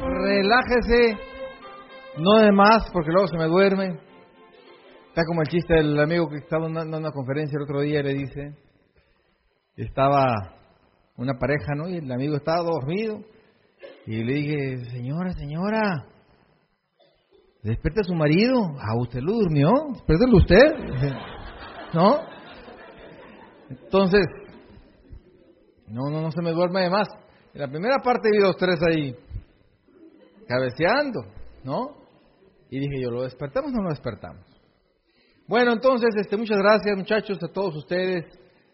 Relájese, no de más, porque luego se me duerme. Está como el chiste del amigo que estaba dando una conferencia el otro día y le dice, estaba una pareja, ¿no? Y el amigo estaba dormido. Y le dije, señora, señora, despierte a su marido. ¿A ah, usted lo durmió? Despiértelo usted. ¿No? Entonces, no, no, no se me duerme de más. En la primera parte vi los tres ahí, cabeceando, ¿no? Y dije yo, ¿lo despertamos o no lo despertamos? Bueno, entonces, este, muchas gracias muchachos, a todos ustedes.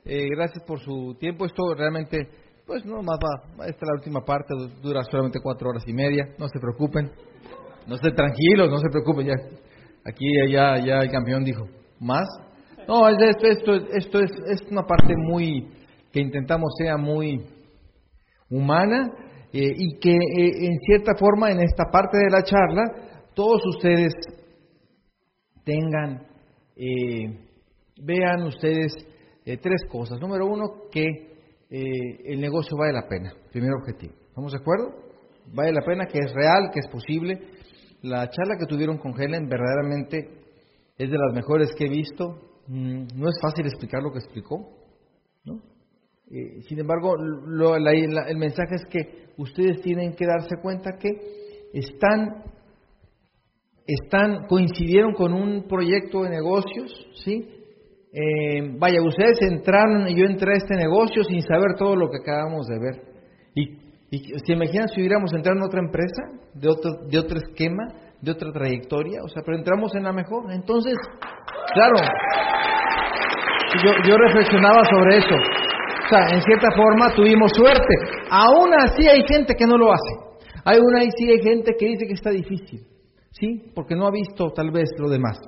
Eh, gracias por su tiempo. Esto realmente, pues no más va, esta es la última parte, dura solamente cuatro horas y media. No se preocupen, no estén tranquilos, no se preocupen. Ya, aquí ya, ya el campeón dijo, ¿más? No, esto, esto, esto es, es una parte muy, que intentamos sea muy humana eh, y que eh, en cierta forma en esta parte de la charla todos ustedes tengan eh, vean ustedes tres cosas. Número uno, que el negocio vale la pena, primer objetivo. ¿Estamos de acuerdo? Vale la pena, que es real, que es posible. La charla que tuvieron con Helen verdaderamente es de las mejores que he visto. Mm, no es fácil explicar lo que explicó, ¿no? Sin embargo, el mensaje es que ustedes tienen que darse cuenta que están están, coincidieron con un proyecto de negocios, ¿sí? Eh, vaya, ustedes entraron y yo entré a este negocio sin saber todo lo que acabamos de ver. Y, se imaginan si hubiéramos entrado en otra empresa, de otro, de otro esquema, de otra trayectoria, o sea, pero entramos en la mejor. Entonces, claro, yo, yo reflexionaba sobre eso. En cierta forma tuvimos suerte. Aún así hay gente que no lo hace. Hay una y sí hay gente que dice que está difícil. ¿sí? Porque no ha visto tal vez lo demás.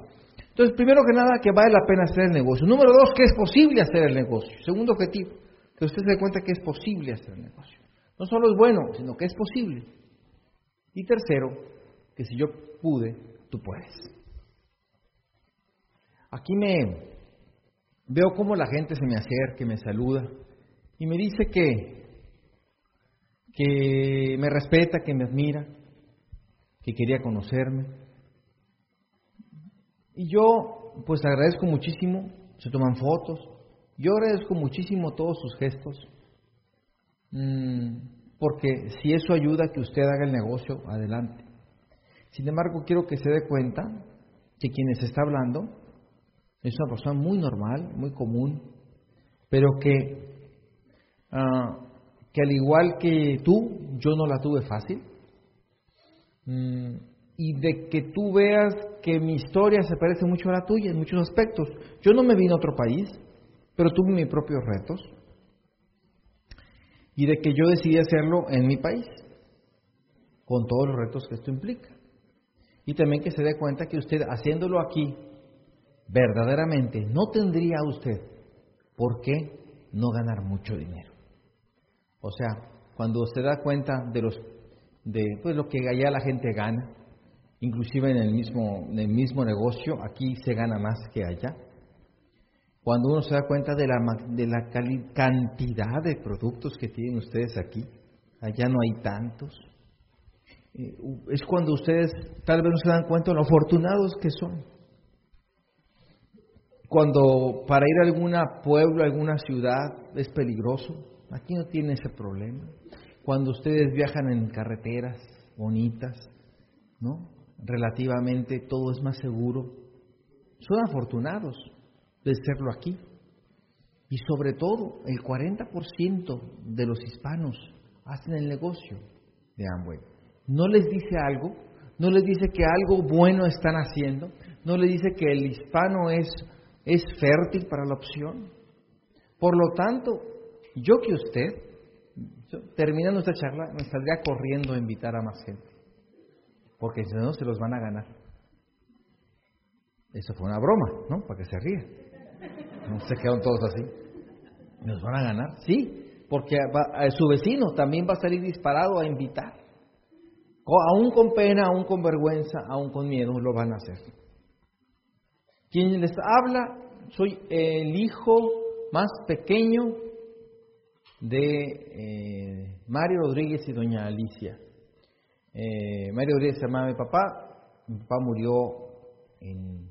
Entonces, primero que nada, que vale la pena hacer el negocio. Número dos, que es posible hacer el negocio. Segundo objetivo, que usted se dé cuenta que es posible hacer el negocio. No solo es bueno, sino que es posible. Y tercero, que si yo pude, tú puedes. Aquí me veo cómo la gente se me acerca, me saluda y me dice que, que me respeta, que me admira, que quería conocerme. Y yo, pues agradezco muchísimo, se toman fotos, yo agradezco muchísimo todos sus gestos, mm, porque si eso ayuda a que usted haga el negocio, adelante. Sin embargo, quiero que se dé cuenta que quien les está hablando es una persona muy normal, muy común, pero que, ah, que al igual que tú, yo no la tuve fácil Mm, y de que tú veas que mi historia se parece mucho a la tuya en muchos aspectos. Yo no me vine a otro país, pero tuve mis propios retos. Y de que yo decidí hacerlo en mi país, con todos los retos que esto implica. Y también que se dé cuenta que usted haciéndolo aquí, verdaderamente, no tendría usted por qué no ganar mucho dinero. O sea, cuando usted da cuenta de los de pues, lo que allá la gente gana, inclusive en el mismo, en el mismo negocio, aquí se gana más que allá. Cuando uno se da cuenta de la, de la cantidad de productos que tienen ustedes aquí, allá no hay tantos. Eh, es cuando ustedes tal vez no se dan cuenta de lo afortunados que son. Cuando para ir a algún pueblo, a alguna ciudad es peligroso, aquí no tiene ese problema cuando ustedes viajan en carreteras bonitas, ¿no? Relativamente todo es más seguro. Son afortunados de serlo aquí. Y sobre todo, el 40% de los hispanos hacen el negocio de Amway. No les dice algo, no les dice que algo bueno están haciendo, no les dice que el hispano es, es fértil para la opción. Por lo tanto, yo que usted terminando esta charla, me saldría corriendo a invitar a más gente. Porque si no, se los van a ganar. Eso fue una broma, ¿no? Para que se rían. No se quedaron todos así. ¿Nos van a ganar? Sí, porque a su vecino también va a salir disparado a invitar. Aún con pena, aún con vergüenza, aún con miedo, lo van a hacer. Quien les habla, soy el hijo más pequeño de eh, Mario Rodríguez y doña Alicia. Eh, Mario Rodríguez se llamaba mi papá, mi papá murió en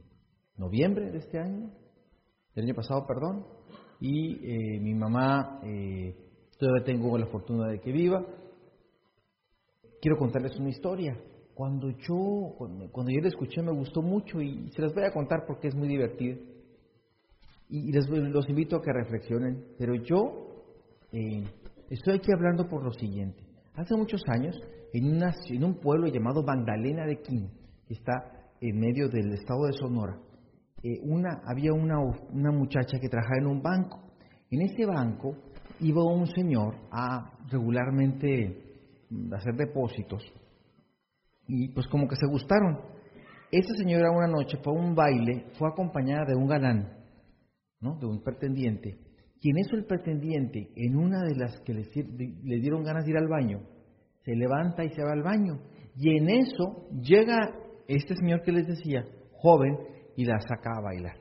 noviembre de este año, del año pasado, perdón, y eh, mi mamá todavía tengo la fortuna de que viva. Quiero contarles una historia. Cuando yo, cuando yo la escuché me gustó mucho y se las voy a contar porque es muy divertida. Y les, los invito a que reflexionen. Pero yo eh, estoy aquí hablando por lo siguiente. Hace muchos años, en, una, en un pueblo llamado Magdalena de Quín, que está en medio del estado de Sonora, eh, había una, muchacha que trabajaba en un banco. En ese banco iba un señor a regularmente hacer depósitos y pues como que se gustaron. Esa señora una noche fue a un baile, fue acompañada de un galán, ¿no? de un pretendiente, y en eso el pretendiente, en una de las que le, le dieron ganas de ir al baño, se levanta y se va al baño. Y en eso llega este señor que les decía, joven, y la saca a bailar.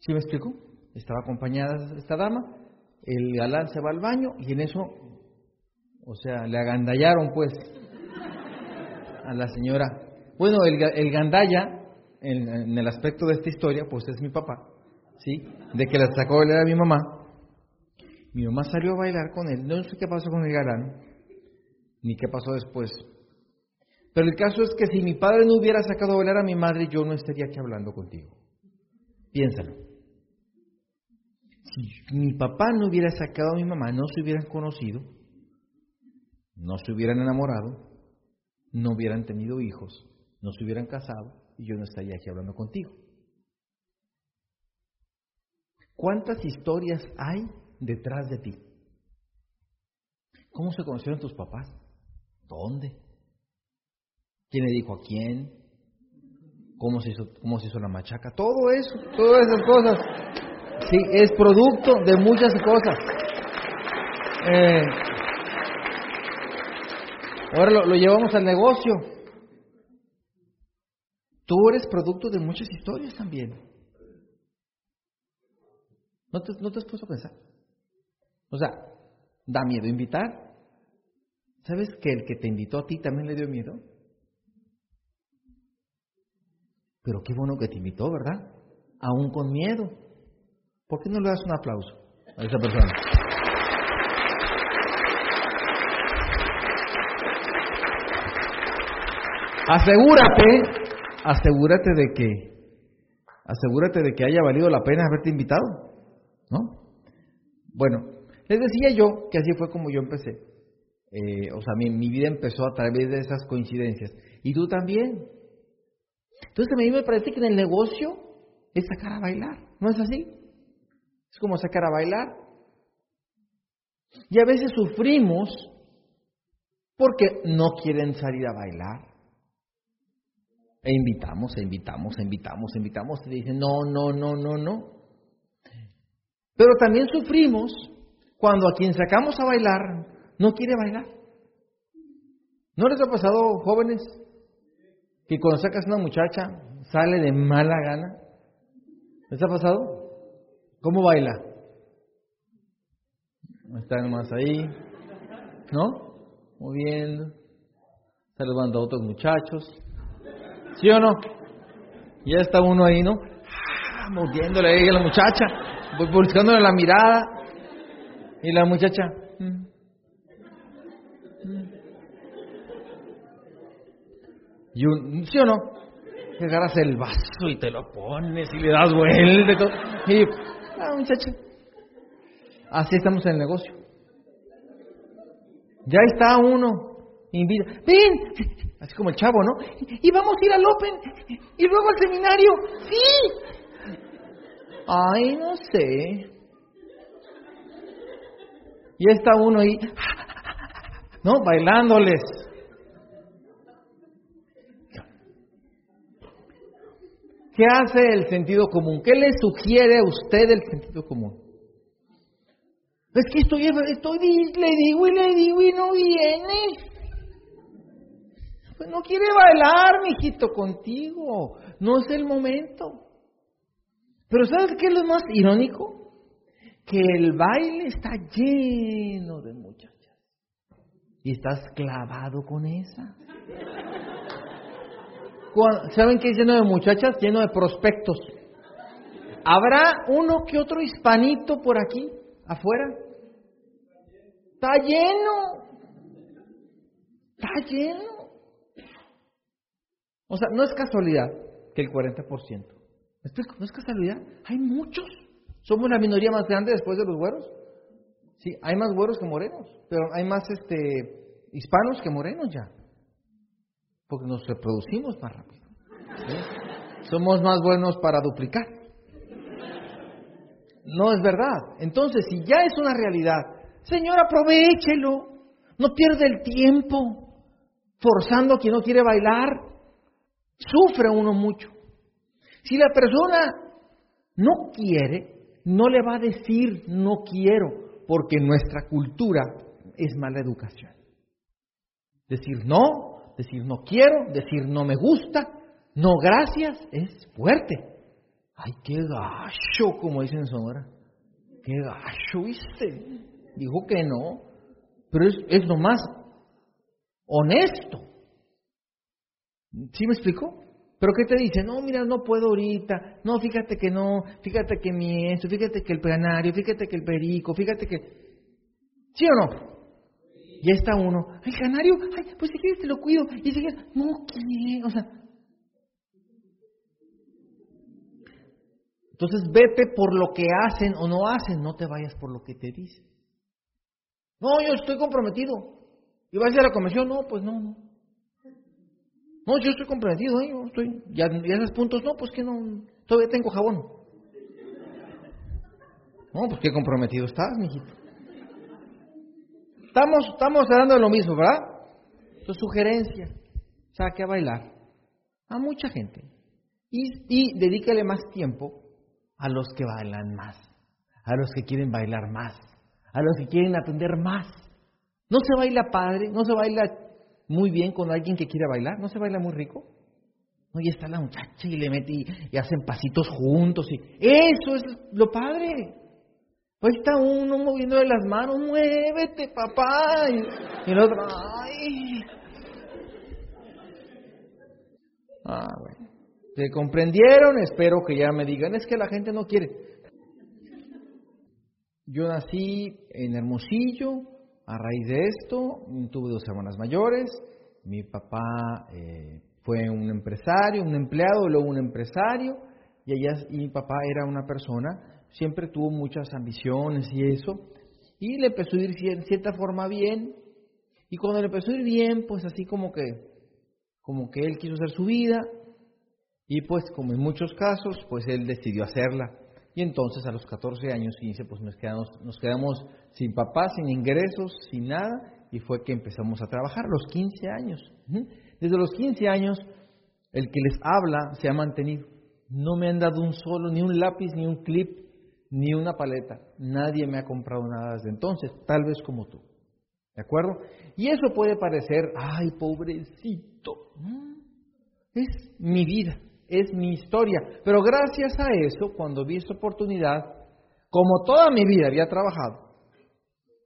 ¿Sí me explico? Estaba acompañada esta dama, el galán se va al baño y en eso, o sea, le agandallaron pues a la señora. Bueno, el, el gandalla, en, el aspecto de esta historia, pues es mi papá, ¿sí? De que la sacó a bailar a mi mamá. Mi mamá salió a bailar con él. No sé qué pasó con el galán, ni qué pasó después. Pero el caso es que si mi padre no hubiera sacado a bailar a mi madre, yo no estaría aquí hablando contigo. Piénsalo. Si mi papá no hubiera sacado a mi mamá, no se hubieran conocido, no se hubieran enamorado, no hubieran tenido hijos, no se hubieran casado y yo no estaría aquí hablando contigo. ¿Cuántas historias hay detrás de ti? ¿Cómo se conocieron tus papás? ¿Dónde? ¿Quién le dijo a quién? ¿Cómo se hizo, cómo se hizo la machaca? Todo eso, todas esas cosas. Sí, es producto de muchas cosas. Eh, Ahora lo, llevamos al negocio. Tú eres producto de muchas historias también. ¿No te, ¿No te has puesto a pensar? O sea, ¿da miedo invitar? ¿Sabes que el que te invitó a ti también le dio miedo? Pero qué bueno que te invitó, ¿verdad? Aún con miedo. ¿Por qué no le das un aplauso a esa persona? Asegúrate, asegúrate de que, asegúrate de que haya valido la pena haberte invitado, ¿no? Bueno, les decía yo que así fue como yo empecé. Eh, o sea, mi, mi, vida empezó a través de esas coincidencias. Y tú también. Entonces a mí me parece que en el negocio es sacar a bailar. ¿No es así? Es como sacar a bailar. Y a veces sufrimos porque no quieren salir a bailar. E invitamos, e invitamos, e invitamos, e invitamos. Y dicen, no, no, no, no, no. Pero también sufrimos cuando a quien sacamos a bailar no quiere bailar. ¿No les ha pasado, jóvenes, que cuando sacas una muchacha sale de mala gana? ¿Les ha pasado? ¿Cómo baila? Está nomás ahí, ¿no? Moviendo, saludando a otros muchachos, ¿Sí o no? Ya está uno ahí, ¿no? Ah, moviéndole ahí a la muchacha, buscándole la mirada. Y la muchacha. Mm, mm". Y un, ¿Sí o no? Que agarras el vaso y te lo pones y le das vuelta y todo. Y la muchacha. Así estamos en el negocio. Ya está uno. Invita. Ven, Así como el chavo, ¿no? Y vamos a ir al Open y luego al seminario. Sí. Ay, no sé. Y está uno ahí, ¿no? Bailándoles. ¿Qué hace el sentido común? ¿Qué le sugiere a usted el sentido común? Es que estoy, estoy, le digo y le digo y no viene. Pues no quiere bailar, mijito, contigo. No es el momento. Pero ¿sabes qué es lo más irónico? que el baile está lleno de muchachas. Y estás clavado con esa. ¿Saben qué es lleno de muchachas? Lleno de prospectos. ¿Habrá uno que otro hispanito por aquí, afuera? Está lleno. Está lleno. O sea, no es casualidad que el 40%. ¿Me explico? No es casualidad. Hay muchos. Somos la minoría más grande después de los güeros. Sí, hay más güeros que morenos, pero hay más este hispanos que morenos ya. Porque nos reproducimos más rápido. Somos más buenos para duplicar. No es verdad. Entonces, si ya es una realidad, Señor, aprovechelo. No pierde el tiempo forzando a quien no quiere bailar. Sufre uno mucho. Si la persona no quiere, no le va a decir no quiero, porque nuestra cultura es mala educación. Decir no, decir no quiero, decir no me gusta, no gracias, es fuerte. Ay, qué gacho, como dicen en Sonora. Qué gacho, ¿viste? Dijo que no, pero es, es nomás honesto. ¿Sí me explico? Pero ¿qué te dice? No, mira, no puedo ahorita. No, fíjate que no. Fíjate que mi esto. Fíjate que el planario. Fíjate que el perico. Fíjate que... ¿Sí o no? Ya está uno. Ay, canario. Ay, pues si quieres te lo cuido. Y si quieres... No quiero. O sea... Entonces vete por lo que hacen o no hacen. No te vayas por lo que te dicen. No, yo estoy comprometido. ¿Y vas a ir a la convención? No, pues no, no. No, yo estoy comprometido, ¿eh? estoy, ya, ya esos puntos, no, pues que no, todavía tengo jabón. No, pues qué comprometido estás, mijito. Estamos, estamos hablando de lo mismo, ¿verdad? Tu sugerencia, saque a bailar a mucha gente y, y dedícale más tiempo a los que bailan más, a los que quieren bailar más, a los que quieren atender más. No se baila padre, no se baila muy bien con alguien que quiere bailar? ¿No se baila muy rico? No, y está la muchacha y le mete y, hacen pasitos juntos. y Eso es lo padre. Ahí está uno moviendo las manos, muévete, papá. Y, el otro, ay. Ah, bueno. ¿Se comprendieron? Espero que ya me digan, es que la gente no quiere. Yo nací en Hermosillo, a raíz de esto, tuve dos hermanas mayores, mi papá eh, fue un empresario, un empleado, luego un empresario, y, ella, y mi papá era una persona, siempre tuvo muchas ambiciones y eso, y le empezó a ir en cierta forma bien, y cuando le empezó a ir bien, pues así como que, como que él quiso hacer su vida, y pues como en muchos casos, pues él decidió hacerla. Y entonces a los 14 años, 15, pues nos quedamos, nos quedamos sin papá, sin ingresos, sin nada, y fue que empezamos a trabajar los 15 años. Desde los 15 años, el que les habla se ha mantenido. No me han dado un solo, ni un lápiz, ni un clip, ni una paleta. Nadie me ha comprado nada desde entonces, tal vez como tú. ¿De acuerdo? Y eso puede parecer, ay, pobrecito. Es mi vida es mi historia. Pero gracias a eso, cuando vi esta oportunidad, como toda mi vida había trabajado,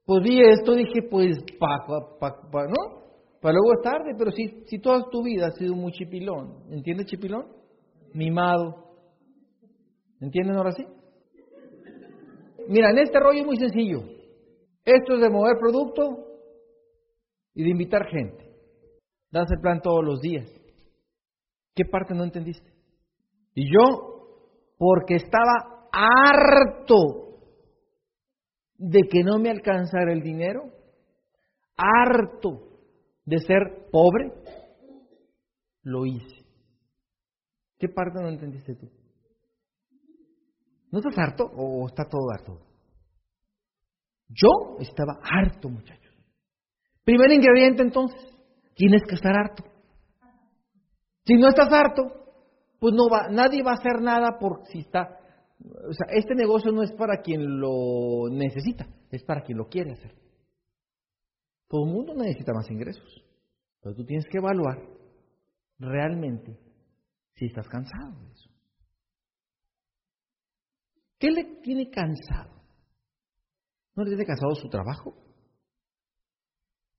pues vi esto, dije, pues, pa, pa, pa, ¿no? Para luego es tarde, pero si, si toda tu vida has sido muy chipilón, ¿entiendes chipilón? Mimado. ¿Entienden ahora sí? Mira, en este rollo es muy sencillo. Esto es de mover producto y de invitar gente. Das el plan todos los días. ¿Qué parte no entendiste? Y yo, porque estaba harto de que no me alcanzara el dinero, harto de ser pobre, lo hice. ¿Qué parte no entendiste tú? ¿No estás harto o está todo harto? Yo estaba harto, muchachos. Primer ingrediente entonces, tienes que estar harto. Si no estás harto, pues no va, nadie va a hacer nada por si está, o sea, este negocio no es para quien lo necesita, es para quien lo quiere hacer. Todo el mundo necesita más ingresos, pero tú tienes que evaluar realmente si estás cansado de eso. ¿Qué le tiene cansado? ¿No le tiene cansado su trabajo?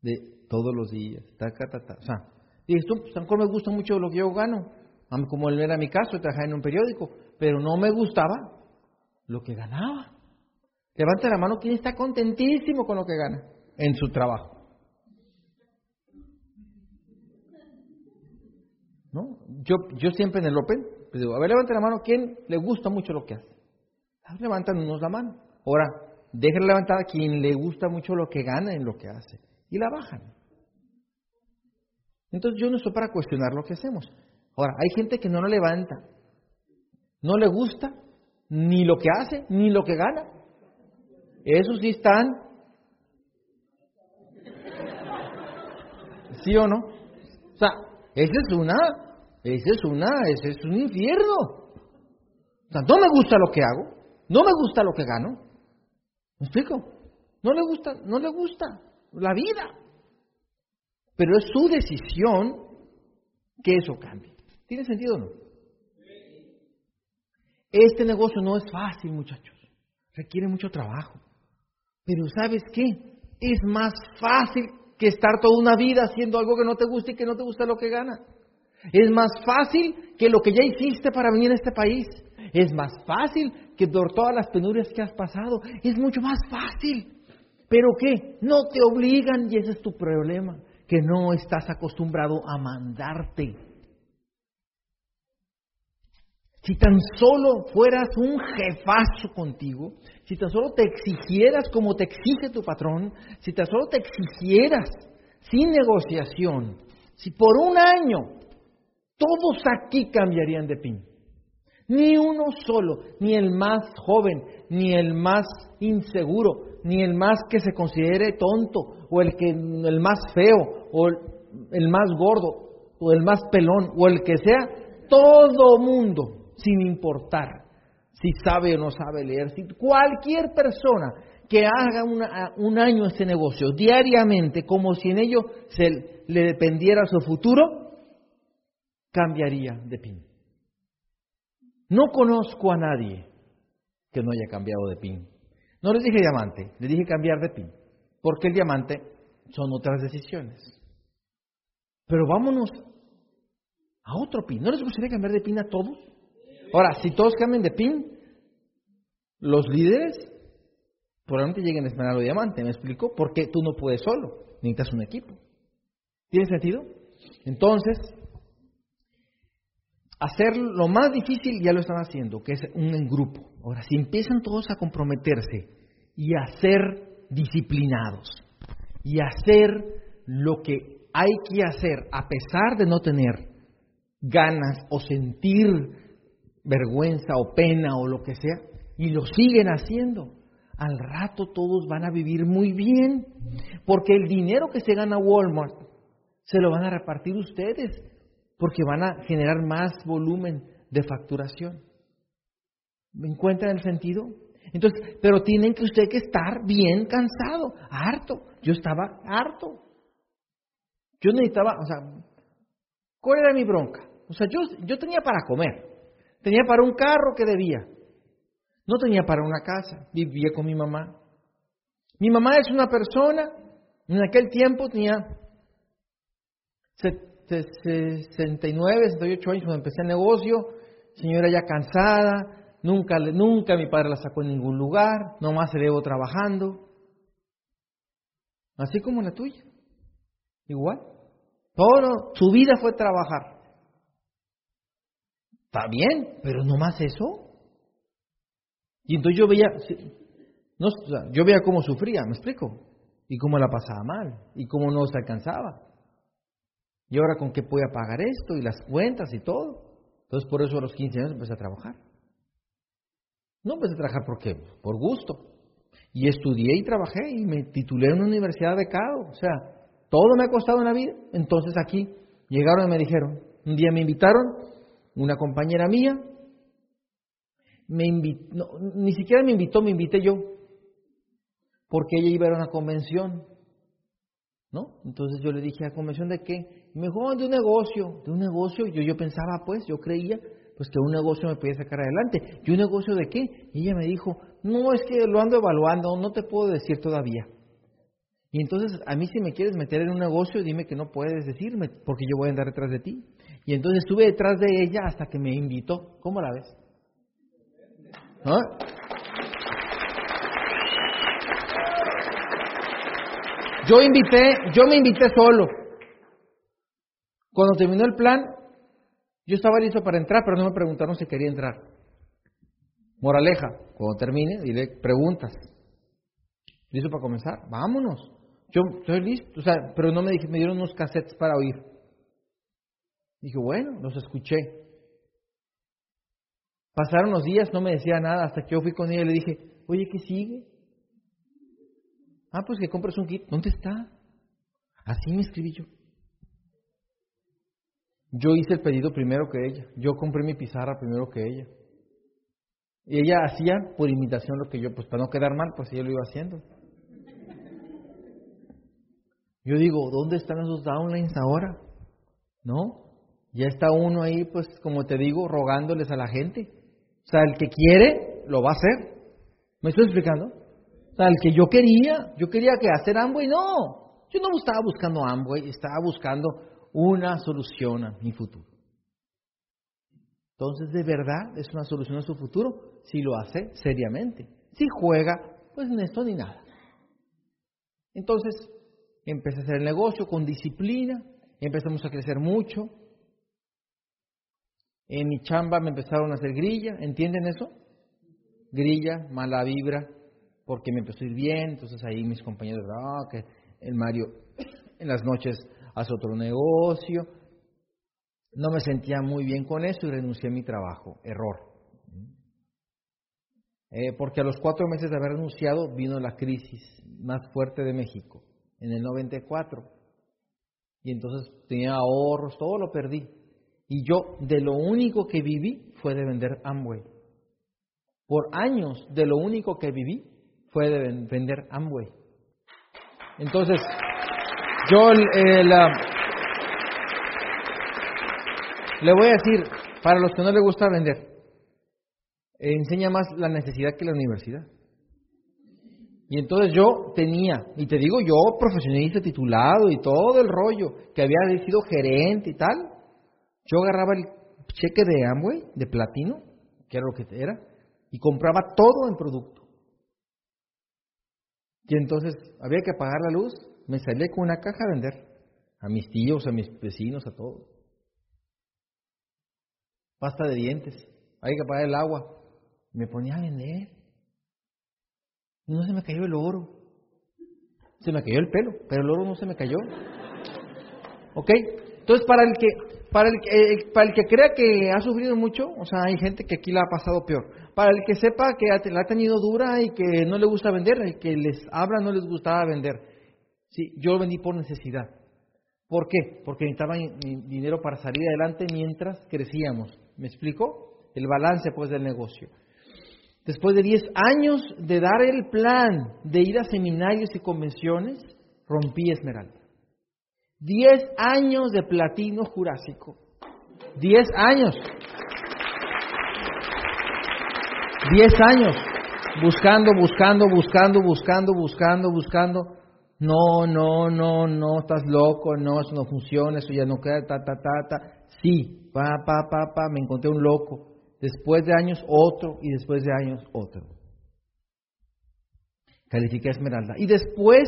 De todos los días, ta, ta, ta. O sea, dices tú, pues, me gusta mucho lo que yo gano. Como era mi caso, trabajaba en un periódico, pero no me gustaba lo que ganaba. Levanta la mano quien está contentísimo con lo que gana en su trabajo. ¿No? Yo, yo siempre en el Open, pues digo, a ver, levanta la mano, ¿quién le gusta mucho lo que hace? Levantan unos la mano. Ahora, déjenle levantar a quien le gusta mucho lo que gana en lo que hace. Y la bajan. Entonces yo no estoy para cuestionar lo que hacemos. Ahora, hay gente que no lo levanta. No le gusta ni lo que hace, ni lo que gana. Esos sí están. ¿Sí o no? O sea, esa es una, esa es una, ese es un infierno. O sea, no me gusta lo que hago, no me gusta lo que gano. ¿Me explico? No le gusta, no le gusta la vida. Pero es su decisión que eso cambie. ¿Tiene sentido o no? Este negocio no es fácil, muchachos. Requiere mucho trabajo. Pero ¿sabes qué? Es más fácil que estar toda una vida haciendo algo que no te gusta y que no te gusta lo que gana. Es más fácil que lo que ya hiciste para venir a este país. Es más fácil que por todas las penurias que has pasado. Es mucho más fácil. Pero ¿qué? No te obligan y ese es tu problema, que no estás acostumbrado a mandarte. Si tan solo fueras un jefazo contigo, si tan solo te exigieras como te exige tu patrón, si tan solo te exigieras sin negociación, si por un año todos aquí cambiarían de pin, ni uno solo, ni el más joven, ni el más inseguro, ni el más que se considere tonto, o el, que, el más feo, o el más gordo, o el más pelón, o el que sea, todo mundo sin importar si sabe o no sabe leer. Si cualquier persona que haga un año este negocio diariamente como si en ello se le dependiera su futuro, cambiaría de PIN. No conozco a nadie que no haya cambiado de PIN. No les dije diamante, les dije cambiar de PIN, porque el diamante son otras decisiones. Pero vámonos a otro PIN. ¿No les gustaría cambiar de PIN a todos? Ahora, si todos cambian de pin, los líderes probablemente lleguen a Esmeralda Diamante, ¿me explico? Porque tú no puedes solo, necesitas un equipo. ¿Tiene sentido? Entonces, hacer lo más difícil ya lo están haciendo, que es un grupo. Ahora, si empiezan todos a comprometerse y a ser disciplinados y a hacer lo que hay que hacer a pesar de no tener ganas o sentir vergüenza o pena o lo que sea, y lo siguen haciendo, al rato todos van a vivir muy bien, porque el dinero que se gana Walmart se lo van a repartir ustedes, porque van a generar más volumen de facturación. ¿Me encuentran el sentido? Entonces, pero tienen que usted que estar bien cansado, harto. Yo estaba harto. Yo necesitaba, o sea, ¿cuál era mi bronca? O sea, yo, yo tenía para comer, Tenía para un carro que debía. No tenía para una casa. Vivía con mi mamá. Mi mamá es una persona, en aquel tiempo tenía 69, 68 años cuando empecé el negocio, señora ya cansada, nunca, nunca mi padre la sacó en ningún lugar, nomás se llevó trabajando. Así como la tuya. Igual. Todo, su vida fue trabajar. Está bien, pero no más eso. Y entonces yo veía, no, yo veía cómo sufría, ¿me explico? Y cómo la pasaba mal, y cómo no se alcanzaba. Y ahora con qué podía pagar esto, y las cuentas y todo. Entonces por eso a los 15 años empecé a trabajar. No empecé a trabajar porque, por gusto. Y estudié y trabajé y me titulé en una universidad becado. O sea, todo me ha costado en la vida. Entonces aquí llegaron y me dijeron, un día me invitaron una compañera mía, me invitó, ni siquiera me invitó, me invité yo, porque ella iba a una convención, ¿no? Entonces yo le dije, ¿a convención de qué? Me dijo, oh, de un negocio, de un negocio. Yo, yo pensaba, pues, yo creía, pues que un negocio me podía sacar adelante. ¿Y un negocio de qué? Y ella me dijo, no, es que lo ando evaluando, no te puedo decir todavía. Y entonces, a mí si me quieres meter en un negocio, dime que no puedes decirme, porque yo voy a andar detrás de ti. Y entonces estuve detrás de ella hasta que me invitó. ¿Cómo la ves? ¿Ah? Yo invité, yo me invité solo. Cuando terminó el plan, yo estaba listo para entrar, pero no me preguntaron si quería entrar. Moraleja, cuando termine, dile preguntas. ¿Listo para comenzar? Vámonos. Yo estoy listo, o sea, pero no me dije, me dieron unos cassettes para oír. Dije, bueno, los escuché. Pasaron los días, no me decía nada, hasta que yo fui con ella y le dije, oye, ¿qué sigue? Ah, pues que compres un kit. ¿Dónde está? Así me escribí yo. Yo hice el pedido primero que ella. Yo compré mi pizarra primero que ella. Y ella hacía por imitación lo que yo, pues para no quedar mal, pues ella lo iba haciendo. Yo digo, ¿dónde están esos downlines ahora? ¿No? Ya está uno ahí, pues como te digo, rogándoles a la gente. O sea, el que quiere, lo va a hacer. ¿Me estoy explicando? O sea, el que yo quería, yo quería que hacer Amway, no. Yo no estaba buscando Amway, estaba buscando una solución a mi futuro. Entonces, ¿de verdad es una solución a su futuro? Si lo hace seriamente. Si juega, pues ni esto ni nada. Entonces, empecé a hacer el negocio con disciplina, empezamos a crecer mucho. En mi chamba me empezaron a hacer grilla, ¿entienden eso? Grilla, mala vibra, porque me empezó a ir bien, entonces ahí mis compañeros, ah, que el Mario en las noches hace otro negocio. No me sentía muy bien con eso y renuncié a mi trabajo. Error. Eh, porque a los cuatro meses de haber renunciado vino la crisis más fuerte de México, en el 94. Y entonces tenía ahorros, todo lo perdí. Y yo de lo único que viví fue de vender Amway. Por años de lo único que viví fue de vender Amway. Entonces, yo eh, le voy a decir, para los que no les gusta vender, enseña más la necesidad que la universidad. Y entonces yo tenía, y te digo yo, profesionista titulado y todo el rollo, que había sido gerente y tal, yo agarraba el cheque de Amway, de platino, que era lo que era, y compraba todo en producto. Y entonces había que apagar la luz, me salí con una caja a vender, a mis tíos, a mis vecinos, a todos. Pasta de dientes, hay que apagar el agua. Me ponía a vender. No se me cayó el oro. Se me cayó el pelo, pero el oro no se me cayó. ¿Ok? Entonces, para el que, para el, eh, para el que crea que ha sufrido mucho, o sea, hay gente que aquí la ha pasado peor. Para el que sepa que la ha tenido dura y que no le gusta vender, el que les habla no les gustaba vender. Sí, yo vendí por necesidad. ¿Por qué? Porque necesitaba dinero para salir adelante mientras crecíamos. ¿Me explico? El balance pues del negocio. Después de 10 años de dar el plan de ir a seminarios y convenciones, rompí Esmeralda. 10 años de platino jurásico. 10 años. 10 años. Buscando, buscando, buscando, buscando, buscando, buscando. No, no, no, no, estás loco, no, eso no funciona, eso ya no queda, ta, ta, ta, ta. Sí, pa, pa, pa, pa, me encontré un loco. Después de años otro y después de años otro. Califiqué a Esmeralda. Y después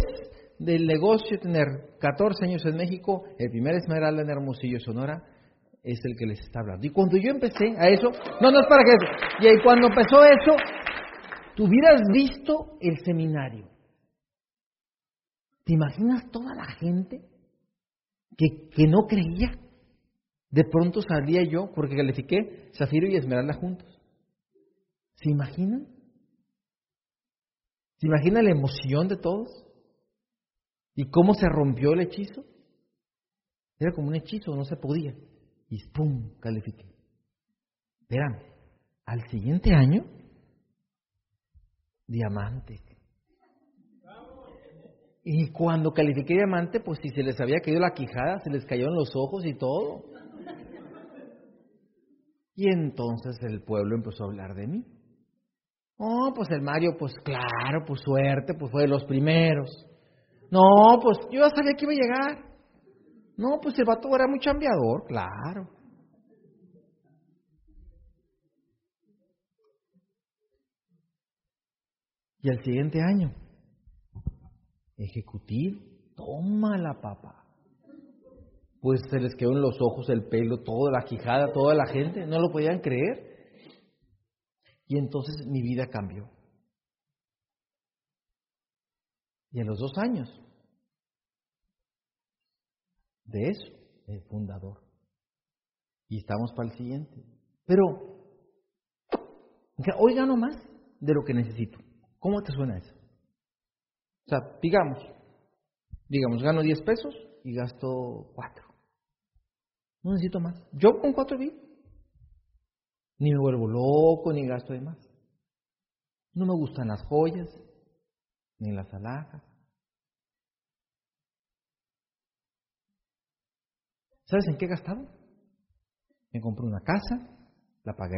del negocio tener 14 años en México, el primer Esmeralda en Hermosillo, Sonora, es el que les está hablando. Y cuando yo empecé a eso, no, no es para que... Y cuando empezó eso, tú hubieras visto el seminario. ¿Te imaginas toda la gente que, que no creía? De pronto salía yo, porque califiqué Zafiro y Esmeralda juntos. ¿Se imaginan? ¿Se imaginan la emoción de todos? ¿Y cómo se rompió el hechizo? Era como un hechizo, no se podía. Y ¡pum! califiqué. Espérame, al siguiente año, diamante. Y cuando califiqué diamante, pues si se les había caído la quijada, se les cayeron los ojos y todo. Y entonces el pueblo empezó a hablar de mí. Oh, pues el Mario, pues claro, pues suerte, pues fue de los primeros. No, pues yo ya sabía que iba a llegar. No, pues el vato era muy chambeador, claro. Y al siguiente año, ejecutivo, toma la papa. Pues se les quedó en los ojos el pelo, toda la quijada, toda la gente, no lo podían creer. Y entonces mi vida cambió. Y en los dos años de eso, el fundador. Y estamos para el siguiente. Pero, hoy gano más de lo que necesito. ¿Cómo te suena eso? O sea, digamos, digamos, gano 10 pesos y gasto 4. No necesito más. Yo con 4 vivo. Ni me vuelvo loco, ni gasto de más. No me gustan las joyas, ni las alhajas. ¿Sabes en qué he gastado? Me compré una casa, la pagué.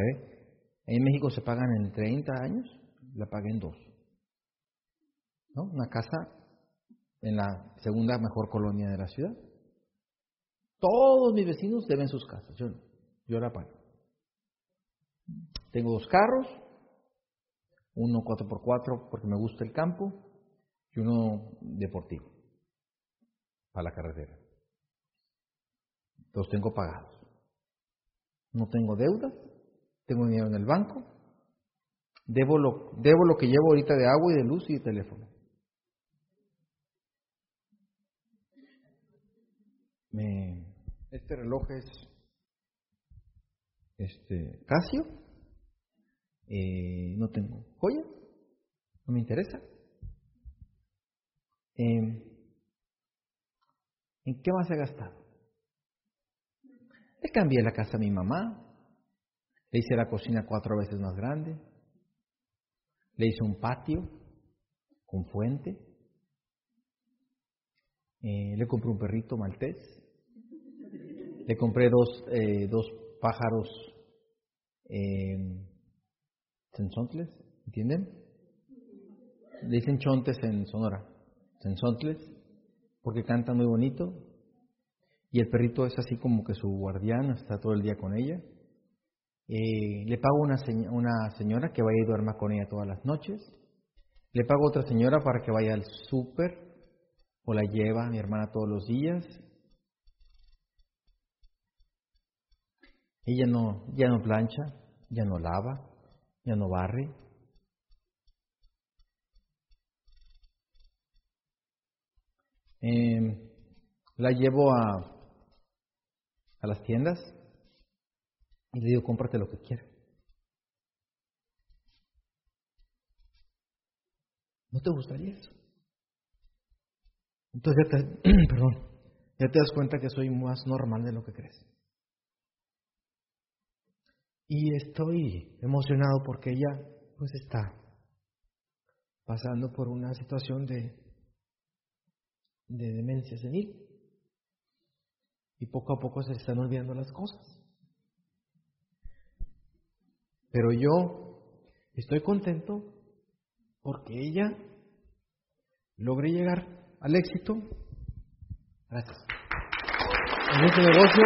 En México se pagan en 30 años, la pagué en 2. ¿No? Una casa en la segunda mejor colonia de la ciudad. Todos mis vecinos deben sus casas, yo yo la pago. Tengo dos carros, uno 4x4 porque me gusta el campo y uno deportivo para la carretera. Los tengo pagados. No tengo deudas, tengo dinero en el banco, debo lo, debo lo que llevo ahorita de agua y de luz y de teléfono. Me, este reloj es este Casio. Eh, no tengo joya, no me interesa. Eh, ¿En qué más he gastado? Le cambié la casa a mi mamá, le hice la cocina cuatro veces más grande, le hice un patio con fuente, eh, le compré un perrito maltés, le compré dos, eh, dos pájaros eh, ¿entienden? Le dicen chontes en Sonora, sensontles, porque cantan muy bonito, y el perrito es así como que su guardián, está todo el día con ella. Eh, le pago una, una señora que vaya y duerma con ella todas las noches. Le pago otra señora para que vaya al súper o la lleva a mi hermana todos los días. Ella no, ya no plancha, ya no lava, ya no barre. Eh, la llevo a a las tiendas y le digo, cómprate lo que quieras. ¿No te gustaría eso? Entonces ya te, perdón, ya te das cuenta que soy más normal de lo que crees. Y estoy emocionado porque ella pues está pasando por una situación de, de demencia senil y poco a poco se están olvidando las cosas. Pero yo estoy contento porque ella logré llegar al éxito. Gracias. En este negocio.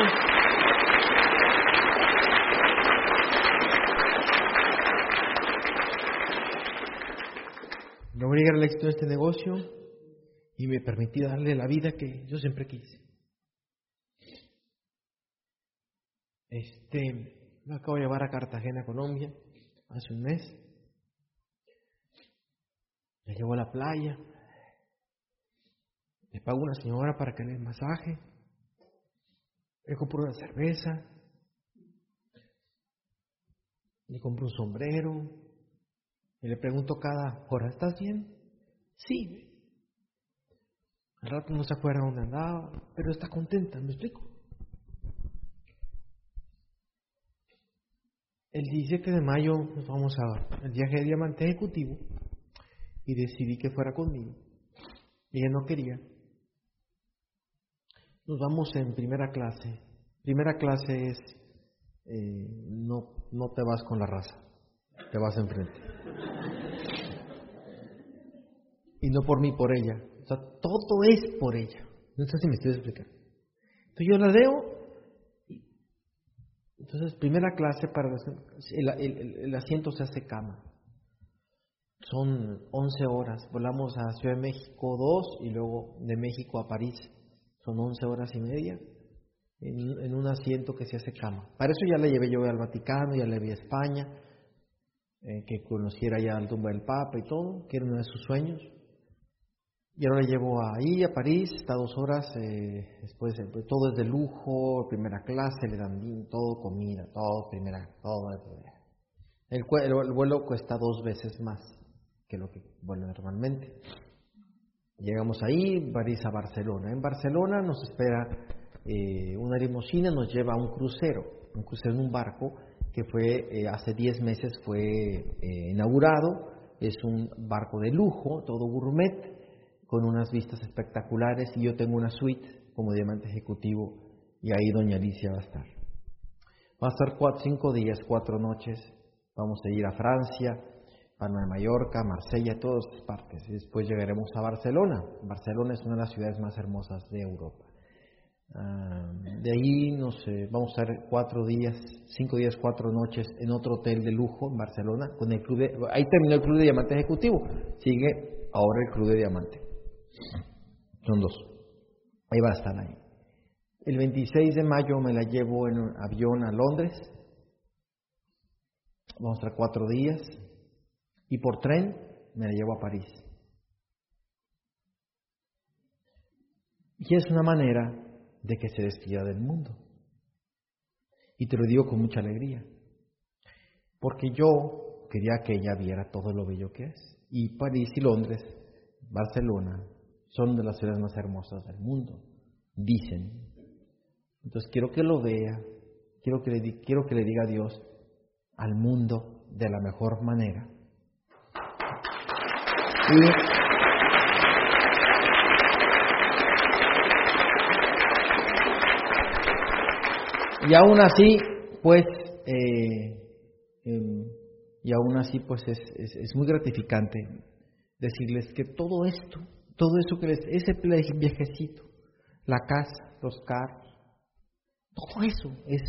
Logré llegar al éxito de este negocio y me permití darle la vida que yo siempre quise. Este, me acabo de llevar a Cartagena, Colombia, hace un mes. Me llevo a la playa. Le pago una señora para que le masaje. Le compro una cerveza. Le compro un sombrero. Y le pregunto cada hora, ¿estás bien? Sí. Al rato no se acuerda dónde andaba, pero está contenta, ¿me explico? El 17 de mayo nos vamos a el viaje de diamante ejecutivo y decidí que fuera conmigo. Ella no quería. Nos vamos en primera clase. Primera clase es eh, no, no te vas con la raza, te vas enfrente. Y no por mí, por ella. O sea, todo es por ella. No sé si me estoy explicando. Entonces yo la leo. Entonces, primera clase para el, el, el asiento se hace cama. Son 11 horas. Volamos a Ciudad de México 2 y luego de México a París. Son 11 horas y media en, un asiento que se hace cama. Para eso ya la llevé yo al Vaticano, ya la vi a España, eh, que conociera ya el tumba del Papa y todo, que era uno de sus sueños. Y ahora llevo ahí, a París, está dos horas, eh, después eh, todo es de lujo, primera clase, le dan todo, comida, todo, primera, todo. El, el vuelo cuesta dos veces más que lo que vuelve normalmente. Llegamos ahí, París a Barcelona. En Barcelona nos espera eh, una limusina, nos lleva a un crucero, un crucero en un barco que fue eh, hace 10 meses fue eh, inaugurado. Es un barco de lujo, todo gourmet, con unas vistas espectaculares y yo tengo una suite como diamante ejecutivo y ahí doña Alicia va a estar. Va a estar cuatro, cinco días, cuatro noches. Vamos a ir a Francia, Palma de Mallorca, Marsella, todas partes. Después llegaremos a Barcelona. Barcelona es una de las ciudades más hermosas de Europa. Ah, de ahí, vamos a estar cuatro días, cinco días, cuatro noches en otro hotel de lujo en Barcelona. Con el club de, ahí terminó el club de diamante ejecutivo. Sigue ahora el club de diamante. Son dos. Ahí va a estar ahí. El 26 de mayo me la llevo en un avión a Londres. Vamos a estar cuatro días y por tren me la llevo a París. Y es una manera de que se despida del mundo. Y te lo digo con mucha alegría, porque yo quería que ella viera todo lo bello que es. Y París y Londres, Barcelona, son de las ciudades más hermosas del mundo, dicen. Entonces quiero que lo vea, quiero que le, quiero que le diga a Dios al mundo de la mejor manera y, aún así, pues, eh, em, y aún así, pues es, es, muy gratificante decirles que todo esto, todo eso que les, ese viajecito, la casa, los carros, todo eso es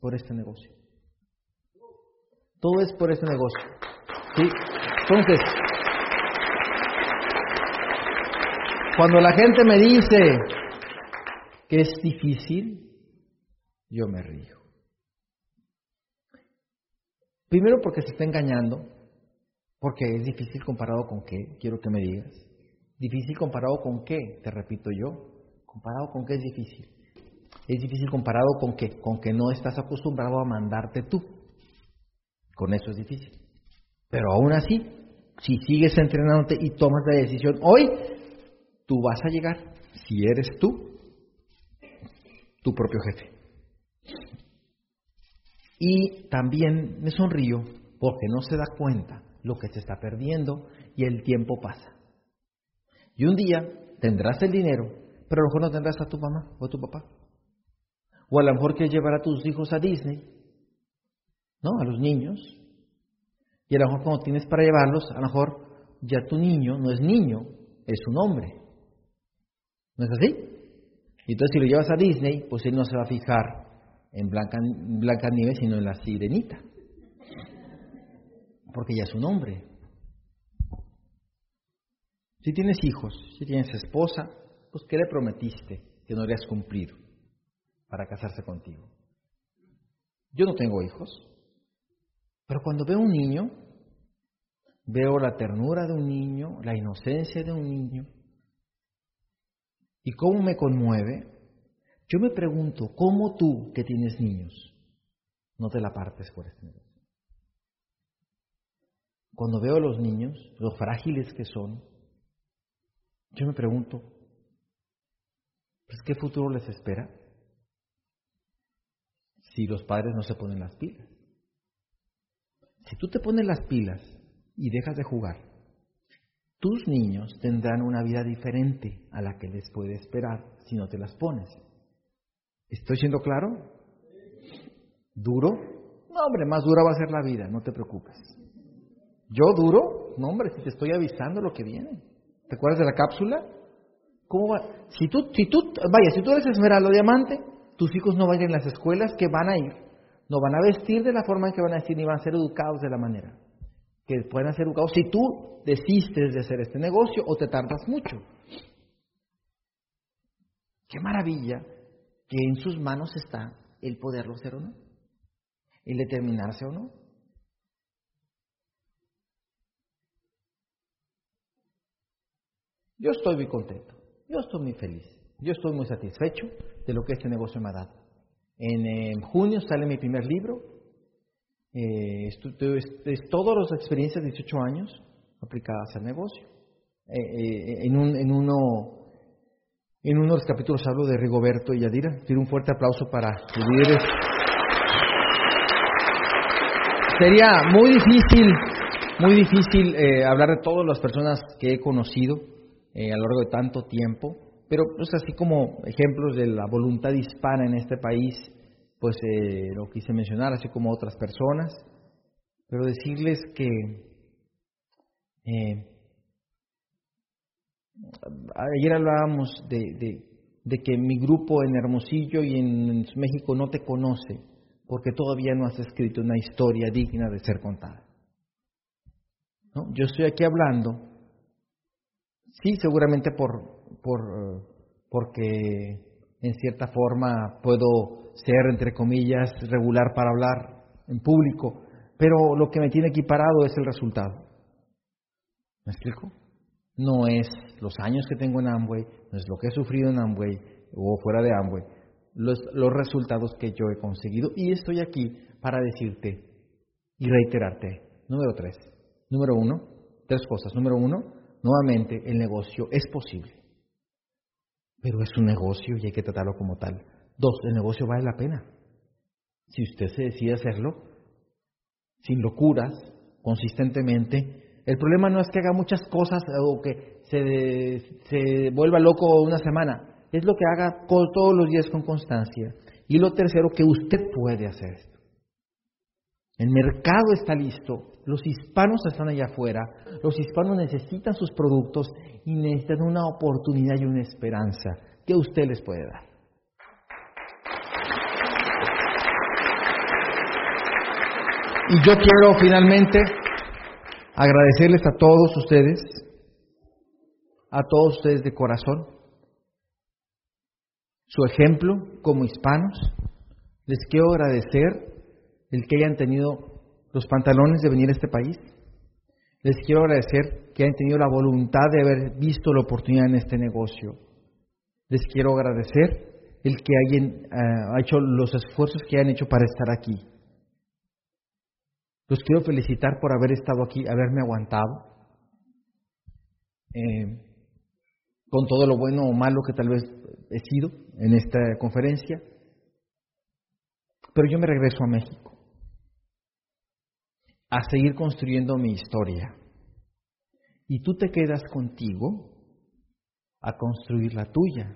por este negocio. Todo es por este negocio. Entonces, Cuando la gente me dice que es difícil, yo me río. Primero porque se está engañando, porque es difícil comparado con qué, quiero que me digas. Difícil comparado con qué, te repito yo. Comparado con qué es difícil. Es difícil comparado con qué, con que no estás acostumbrado a mandarte tú. Con eso es difícil. Pero aún así, si sigues entrenándote y tomas la decisión hoy, tú vas a llegar, si eres tú, tu propio jefe. Y también me sonrío porque no se da cuenta lo que se está perdiendo y el tiempo pasa. Y un día tendrás el dinero, pero a lo mejor no tendrás a tu mamá o a tu papá. O a lo mejor quieres llevar a tus hijos a Disney, ¿no? A los niños. Y a lo mejor cuando tienes para llevarlos, a lo mejor ya tu niño no es niño, es un hombre. ¿No es así? Entonces, si lo llevas a Disney, pues él no se va a fijar en Blanca, Blanca sino en la sirenita. Porque ya es un hombre. Si tienes hijos, si tienes esposa, pues ¿qué le prometiste que no le has cumplido para casarse contigo? Yo no tengo hijos, pero cuando veo un niño, veo la ternura de un niño, la inocencia de un niño, y cómo me conmueve, yo me pregunto, ¿cómo tú que tienes niños no te la partes por este negocio? Cuando veo a los niños, lo frágiles que son, yo me pregunto, pues ¿qué futuro les espera? Si los padres no se ponen las pilas. Si tú te pones las pilas y dejas de jugar, tus niños tendrán una vida diferente a la que les puede esperar si no te las pones. ¿Estoy siendo claro? ¿Duro? No, hombre, más dura va a ser la vida, no te preocupes. ¿Yo duro? No, hombre, si te estoy avisando lo que viene. ¿Te acuerdas de la cápsula? ¿Cómo? Si tú, si tú, vaya, si tú eres esmeralda diamante, tus hijos no van a ir en las escuelas que van a ir. No van a vestir de la forma en que van a decir, ni van a ser educados de la manera que puedan ser educados si tú desistes de hacer este negocio o te tardas mucho. Qué maravilla que en sus manos está el poderlo hacer o no, el determinarse o no. Yo estoy muy contento, yo estoy muy feliz, yo estoy muy satisfecho de lo que este negocio me ha dado. En, junio sale mi primer libro, eh, es, todas las experiencias de 18 años aplicadas al negocio. Eh, eh, en, un, en, uno, en uno de los capítulos hablo de Rigoberto y Yadira. Quiero un fuerte aplauso para los líderes. Sería muy difícil, muy difícil hablar de todas las personas que he conocido a lo largo de tanto tiempo, pero pues así como ejemplos de la voluntad hispana en este país, pues eh, lo quise mencionar, así como otras personas, pero decirles que eh, ayer hablábamos de, de, que mi grupo en Hermosillo y en México no te conoce porque todavía no has escrito una historia digna de ser contada. ¿No? Yo estoy aquí hablando, sí, seguramente por, por, porque en cierta forma puedo ser, entre comillas, regular para hablar en público, pero lo que me tiene aquí parado es el resultado. ¿Me explico? No es los años que tengo en Amway, no es lo que he sufrido en Amway o fuera de Amway, los, los resultados que yo he conseguido y estoy aquí para decirte y reiterarte. Número tres. Número uno, tres cosas. Número uno, nuevamente el negocio es posible pero es un negocio y hay que tratarlo como tal. Dos, el negocio vale la pena. Si usted se decide hacerlo, sin locuras, consistentemente, el problema no es que haga muchas cosas o que se, se vuelva loco una semana, es lo que haga todos los días con constancia. Y lo tercero, que usted puede hacer. El mercado está listo, los hispanos están allá afuera, los hispanos necesitan sus productos y necesitan una oportunidad y una esperanza que usted les puede dar. Y yo quiero finalmente agradecerles a todos ustedes, a todos ustedes de corazón, su ejemplo como hispanos. Les quiero agradecer el que hayan tenido los pantalones de venir a este país. Les quiero agradecer que hayan tenido la voluntad de haber visto la oportunidad en este negocio. Les quiero agradecer el que hayan eh, hecho los esfuerzos que han hecho para estar aquí. Los quiero felicitar por haber estado aquí, haberme aguantado, eh, con todo lo bueno o malo que tal vez he sido en esta conferencia. Pero yo me regreso a México a seguir construyendo mi historia. Y tú te quedas contigo a construir la tuya.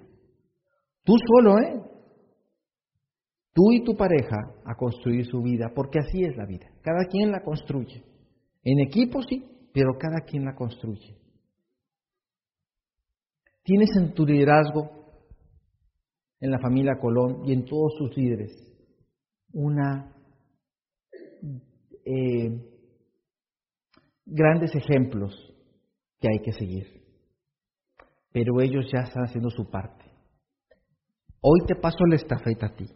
Tú solo, ¿eh? Tú y tu pareja a construir su vida, porque así es la vida. Cada quien la construye. En equipo sí, pero cada quien la construye. Tienes en tu liderazgo, en la familia Colón y en todos sus líderes, una eh, grandes ejemplos que hay que seguir. Pero ellos ya están haciendo su parte. Hoy te paso la estafeta a ti.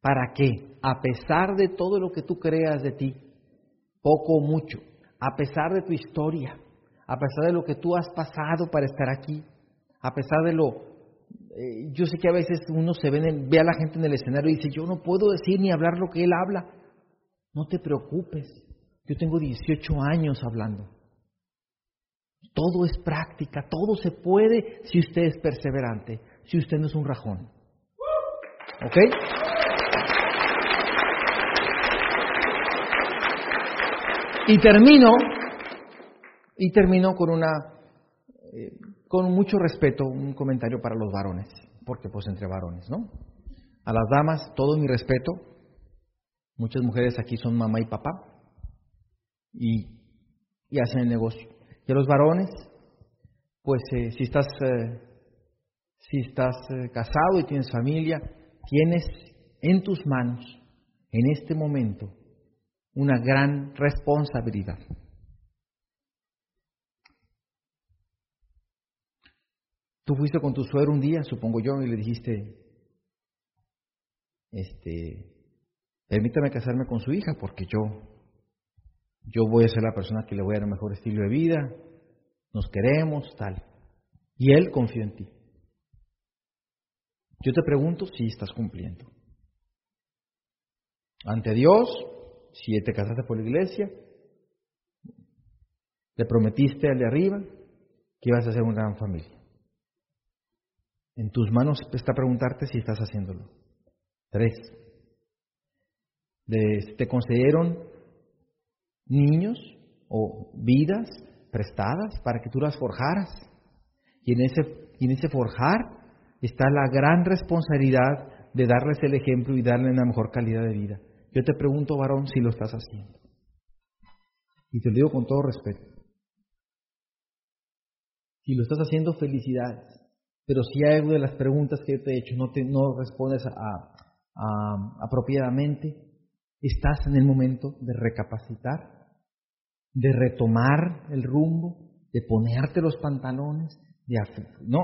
¿Para qué? A pesar de todo lo que tú creas de ti, poco o mucho, a pesar de tu historia, a pesar de lo que tú has pasado para estar aquí, a pesar de lo... Eh, yo sé que a veces uno se ve, ve a la gente en el escenario y dice, yo no puedo decir ni hablar lo que él habla. No te preocupes. Yo tengo 18 años hablando. Todo es práctica, todo se puede si usted es perseverante, si usted no es un rajón. ¿Ok? Y termino, y termino con una, eh, con mucho respeto, un comentario para los varones, porque pues entre varones, ¿no? A las damas, todo mi respeto, Muchas mujeres aquí son mamá y papá y, hacen el negocio. Y a los varones, pues eh, si estás, eh, si estás eh, casado y tienes familia, tienes en tus manos, en este momento, una gran responsabilidad. Tú fuiste con tu suegro un día, supongo yo, y le dijiste, este, permítame casarme con su hija porque yo, yo voy a ser la persona que le voy a dar un mejor estilo de vida, nos queremos, tal. Y él confió en ti. Yo te pregunto si estás cumpliendo. Ante Dios, si te casaste por la iglesia, le prometiste al de arriba que ibas a ser una gran familia. En tus manos está preguntarte si estás haciéndolo. Tres. ¿Te concedieron niños o vidas prestadas para que tú las forjaras? Y en ese, en ese forjar está la gran responsabilidad de darles el ejemplo y darles la mejor calidad de vida. Yo te pregunto, varón, si lo estás haciendo. Y te lo digo con todo respeto. Si lo estás haciendo, felicidades. Pero si hay algo de las preguntas que te he hecho no, te, no respondes apropiadamente, estás en el momento de recapacitar, de retomar el rumbo, de ponerte los pantalones, de no,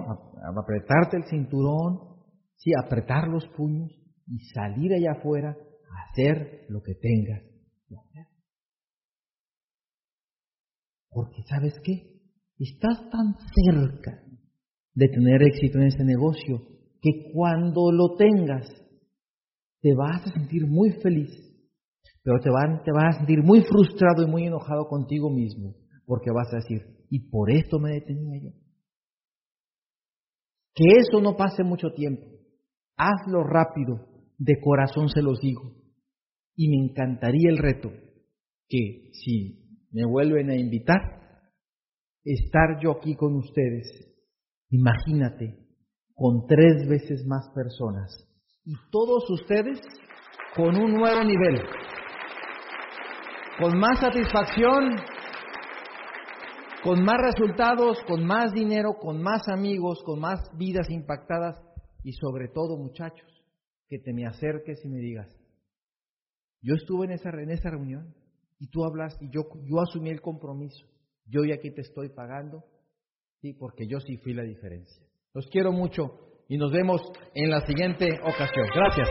apretarte el cinturón, sí, apretar los puños y salir allá afuera a hacer lo que tengas que hacer. Porque sabes qué? Estás tan cerca de tener éxito en ese negocio, que cuando lo tengas, te vas a sentir muy feliz, pero te, te vas a sentir muy frustrado y muy enojado contigo mismo, porque vas a decir, ¿y por esto me detenía yo? Que eso no pase mucho tiempo. Hazlo rápido, de corazón se los digo. Y me encantaría el reto que si me vuelven a invitar, estar yo aquí con ustedes Imagínate, con tres veces más personas y todos ustedes con un nuevo nivel, con más satisfacción, con más resultados, con más dinero, con más amigos, con más vidas impactadas y sobre todo muchachos, que te me acerques y me digas, yo estuve en esa, en esa reunión y tú hablas y yo, yo asumí el compromiso, yo ya aquí te estoy pagando Sí, porque yo sí fui la diferencia. Los quiero mucho y nos vemos en la siguiente ocasión. Gracias.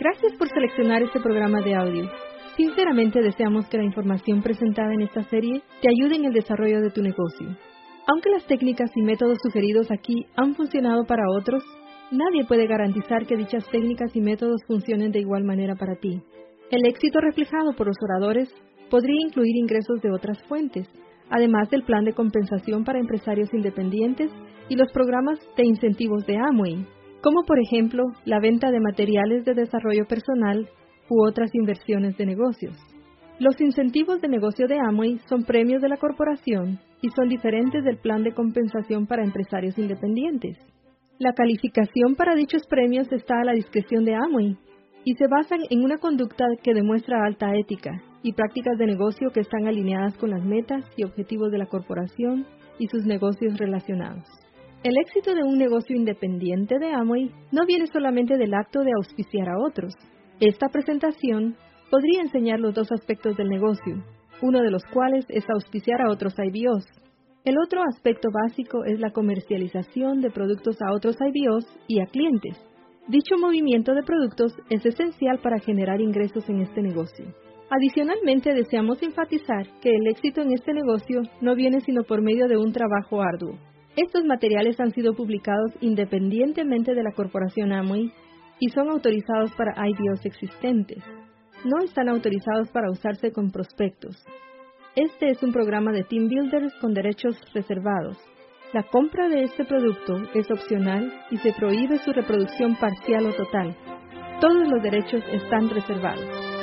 Gracias por seleccionar este programa de audio. Sinceramente deseamos que la información presentada en esta serie te ayude en el desarrollo de tu negocio. Aunque las técnicas y métodos sugeridos aquí han funcionado para otros, nadie puede garantizar que dichas técnicas y métodos funcionen de igual manera para ti. El éxito reflejado por los oradores podría incluir ingresos de otras fuentes, además del plan de compensación para empresarios independientes y los programas de incentivos de Amway, como por ejemplo la venta de materiales de desarrollo personal u otras inversiones de negocios. Los incentivos de negocio de Amway son premios de la corporación y son diferentes del plan de compensación para empresarios independientes. La calificación para dichos premios está a la discreción de Amway y se basan en una conducta que demuestra alta ética y prácticas de negocio que están alineadas con las metas y objetivos de la corporación y sus negocios relacionados. El éxito de un negocio independiente de Amway no viene solamente del acto de auspiciar a otros. Esta presentación podría enseñar los dos aspectos del negocio, uno de los cuales es auspiciar a otros IBOs. El otro aspecto básico es la comercialización de productos a otros IBOs y a clientes. Dicho movimiento de productos es esencial para generar ingresos en este negocio. Adicionalmente, deseamos enfatizar que el éxito en este negocio no viene sino por medio de un trabajo arduo. Estos materiales han sido publicados independientemente de la corporación Amway y son autorizados para IBOs existentes. No están autorizados para usarse con prospectos. Este es un programa de Team Builders con derechos reservados. La compra de este producto es opcional y se prohíbe su reproducción parcial o total. Todos los derechos están reservados.